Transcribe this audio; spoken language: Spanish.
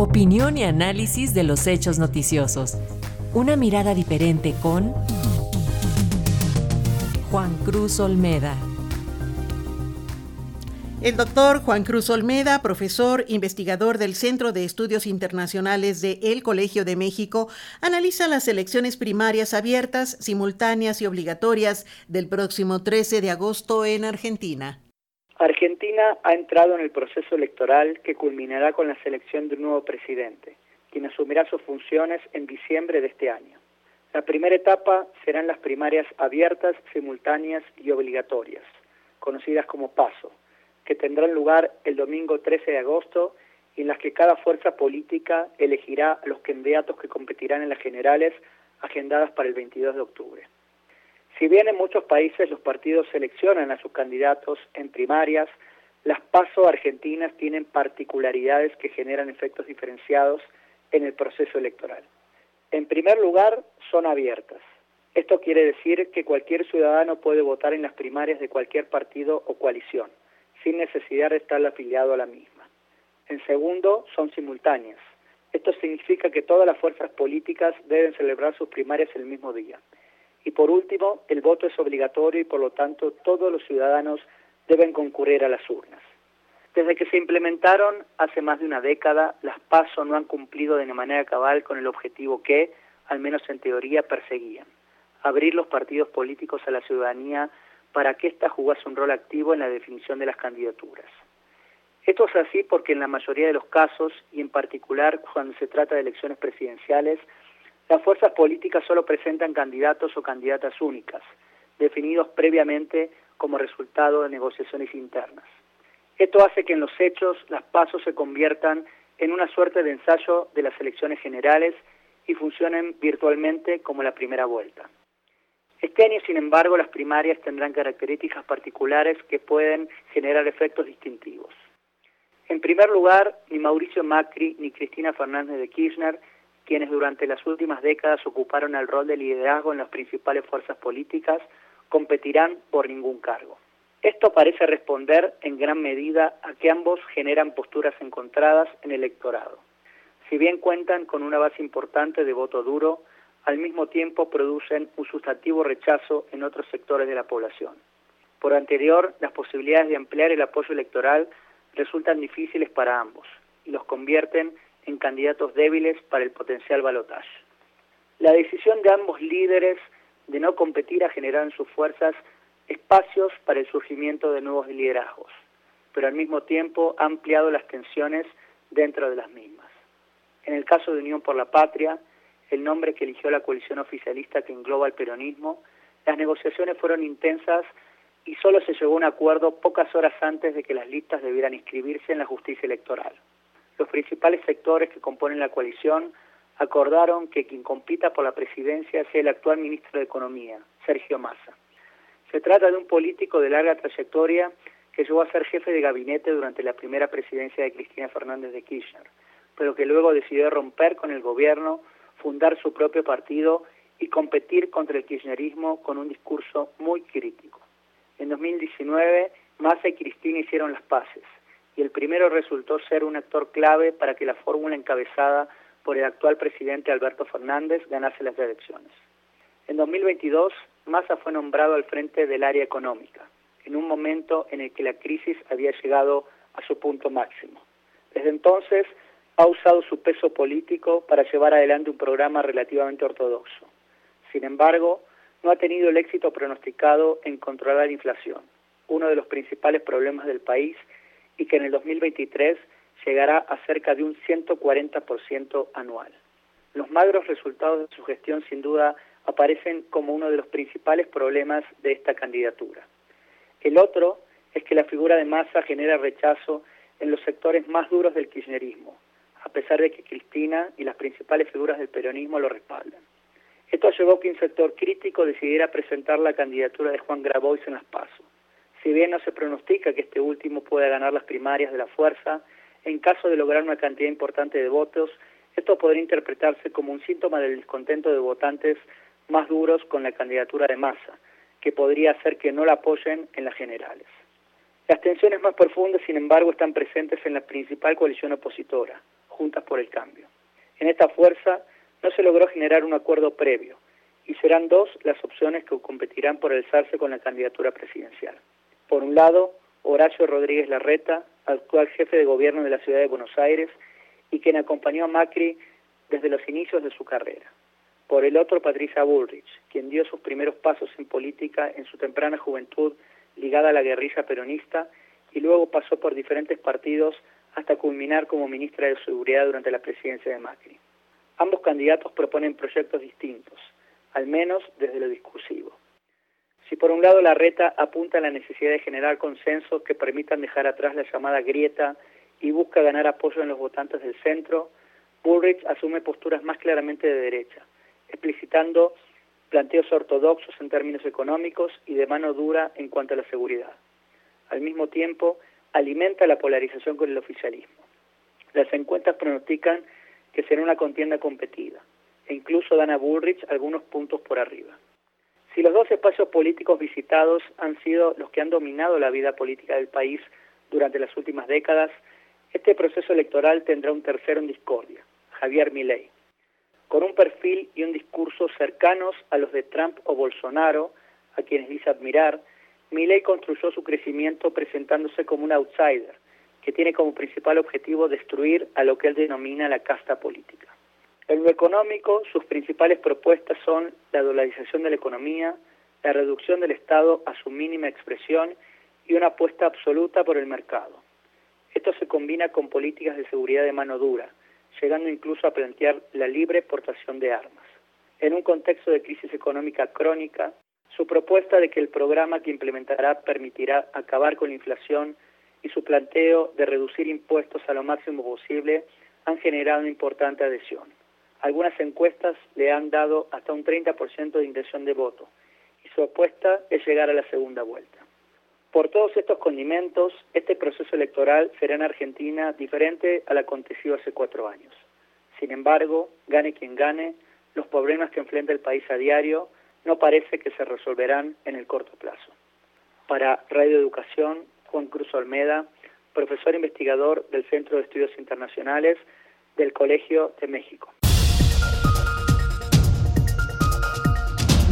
Opinión y análisis de los hechos noticiosos. Una mirada diferente con Juan Cruz Olmeda. El doctor Juan Cruz Olmeda, profesor investigador del Centro de Estudios Internacionales de El Colegio de México, analiza las elecciones primarias abiertas, simultáneas y obligatorias del próximo 13 de agosto en Argentina. Argentina ha entrado en el proceso electoral que culminará con la selección de un nuevo presidente, quien asumirá sus funciones en diciembre de este año. La primera etapa serán las primarias abiertas, simultáneas y obligatorias, conocidas como PASO, que tendrán lugar el domingo 13 de agosto y en las que cada fuerza política elegirá a los candidatos que competirán en las generales agendadas para el 22 de octubre. Si bien en muchos países los partidos seleccionan a sus candidatos en primarias, las PASO argentinas tienen particularidades que generan efectos diferenciados en el proceso electoral. En primer lugar, son abiertas. Esto quiere decir que cualquier ciudadano puede votar en las primarias de cualquier partido o coalición, sin necesidad de estar afiliado a la misma. En segundo, son simultáneas. Esto significa que todas las fuerzas políticas deben celebrar sus primarias el mismo día. Y por último, el voto es obligatorio y por lo tanto todos los ciudadanos deben concurrir a las urnas. Desde que se implementaron hace más de una década, las PASO no han cumplido de manera cabal con el objetivo que, al menos en teoría, perseguían, abrir los partidos políticos a la ciudadanía para que ésta jugase un rol activo en la definición de las candidaturas. Esto es así porque en la mayoría de los casos, y en particular cuando se trata de elecciones presidenciales, las fuerzas políticas solo presentan candidatos o candidatas únicas, definidos previamente como resultado de negociaciones internas. Esto hace que en los hechos las pasos se conviertan en una suerte de ensayo de las elecciones generales y funcionen virtualmente como la primera vuelta. Este año, sin embargo, las primarias tendrán características particulares que pueden generar efectos distintivos. En primer lugar, ni Mauricio Macri ni Cristina Fernández de Kirchner quienes durante las últimas décadas ocuparon el rol de liderazgo en las principales fuerzas políticas, competirán por ningún cargo. Esto parece responder en gran medida a que ambos generan posturas encontradas en el electorado. Si bien cuentan con una base importante de voto duro, al mismo tiempo producen un sustantivo rechazo en otros sectores de la población. Por anterior, las posibilidades de ampliar el apoyo electoral resultan difíciles para ambos y los convierten en candidatos débiles para el potencial balotaje. La decisión de ambos líderes de no competir ha generado en sus fuerzas espacios para el surgimiento de nuevos liderazgos, pero al mismo tiempo ha ampliado las tensiones dentro de las mismas. En el caso de Unión por la Patria, el nombre que eligió la coalición oficialista que engloba el peronismo, las negociaciones fueron intensas y solo se llegó a un acuerdo pocas horas antes de que las listas debieran inscribirse en la justicia electoral los principales sectores que componen la coalición acordaron que quien compita por la presidencia sea el actual ministro de Economía, Sergio Massa. Se trata de un político de larga trayectoria que llegó a ser jefe de gabinete durante la primera presidencia de Cristina Fernández de Kirchner, pero que luego decidió romper con el gobierno, fundar su propio partido y competir contra el kirchnerismo con un discurso muy crítico. En 2019, Massa y Cristina hicieron las paces y el primero resultó ser un actor clave para que la fórmula encabezada por el actual presidente Alberto Fernández ganase las elecciones. En 2022, Massa fue nombrado al frente del área económica, en un momento en el que la crisis había llegado a su punto máximo. Desde entonces, ha usado su peso político para llevar adelante un programa relativamente ortodoxo. Sin embargo, no ha tenido el éxito pronosticado en controlar la inflación, uno de los principales problemas del país y que en el 2023 llegará a cerca de un 140% anual. Los magros resultados de su gestión sin duda aparecen como uno de los principales problemas de esta candidatura. El otro es que la figura de Massa genera rechazo en los sectores más duros del kirchnerismo, a pesar de que Cristina y las principales figuras del peronismo lo respaldan. Esto llevó a que un sector crítico decidiera presentar la candidatura de Juan Grabois en las PASO. Si bien no se pronostica que este último pueda ganar las primarias de la fuerza, en caso de lograr una cantidad importante de votos, esto podría interpretarse como un síntoma del descontento de votantes más duros con la candidatura de Massa, que podría hacer que no la apoyen en las generales. Las tensiones más profundas, sin embargo, están presentes en la principal coalición opositora, Juntas por el Cambio. En esta fuerza no se logró generar un acuerdo previo y serán dos las opciones que competirán por alzarse con la candidatura presidencial. Por un lado, Horacio Rodríguez Larreta, actual jefe de gobierno de la ciudad de Buenos Aires y quien acompañó a Macri desde los inicios de su carrera. Por el otro, Patricia Bullrich, quien dio sus primeros pasos en política en su temprana juventud ligada a la guerrilla peronista y luego pasó por diferentes partidos hasta culminar como ministra de Seguridad durante la presidencia de Macri. Ambos candidatos proponen proyectos distintos, al menos desde lo discursivo. Si por un lado la reta apunta a la necesidad de generar consensos que permitan dejar atrás la llamada grieta y busca ganar apoyo en los votantes del centro, Bullrich asume posturas más claramente de derecha, explicitando planteos ortodoxos en términos económicos y de mano dura en cuanto a la seguridad. Al mismo tiempo, alimenta la polarización con el oficialismo. Las encuestas pronostican que será una contienda competida e incluso dan a Bullrich algunos puntos por arriba. Si los dos espacios políticos visitados han sido los que han dominado la vida política del país durante las últimas décadas, este proceso electoral tendrá un tercero en discordia, Javier Milei. Con un perfil y un discurso cercanos a los de Trump o Bolsonaro, a quienes dice admirar, Milei construyó su crecimiento presentándose como un outsider, que tiene como principal objetivo destruir a lo que él denomina la casta política. En lo económico, sus principales propuestas son la dolarización de la economía, la reducción del Estado a su mínima expresión y una apuesta absoluta por el mercado. Esto se combina con políticas de seguridad de mano dura, llegando incluso a plantear la libre exportación de armas. En un contexto de crisis económica crónica, su propuesta de que el programa que implementará permitirá acabar con la inflación y su planteo de reducir impuestos a lo máximo posible han generado importante adhesión. Algunas encuestas le han dado hasta un 30% de intención de voto y su apuesta es llegar a la segunda vuelta. Por todos estos condimentos, este proceso electoral será en Argentina diferente al acontecido hace cuatro años. Sin embargo, gane quien gane, los problemas que enfrenta el país a diario no parece que se resolverán en el corto plazo. Para Radio Educación, Juan Cruz Olmeda, profesor investigador del Centro de Estudios Internacionales del Colegio de México.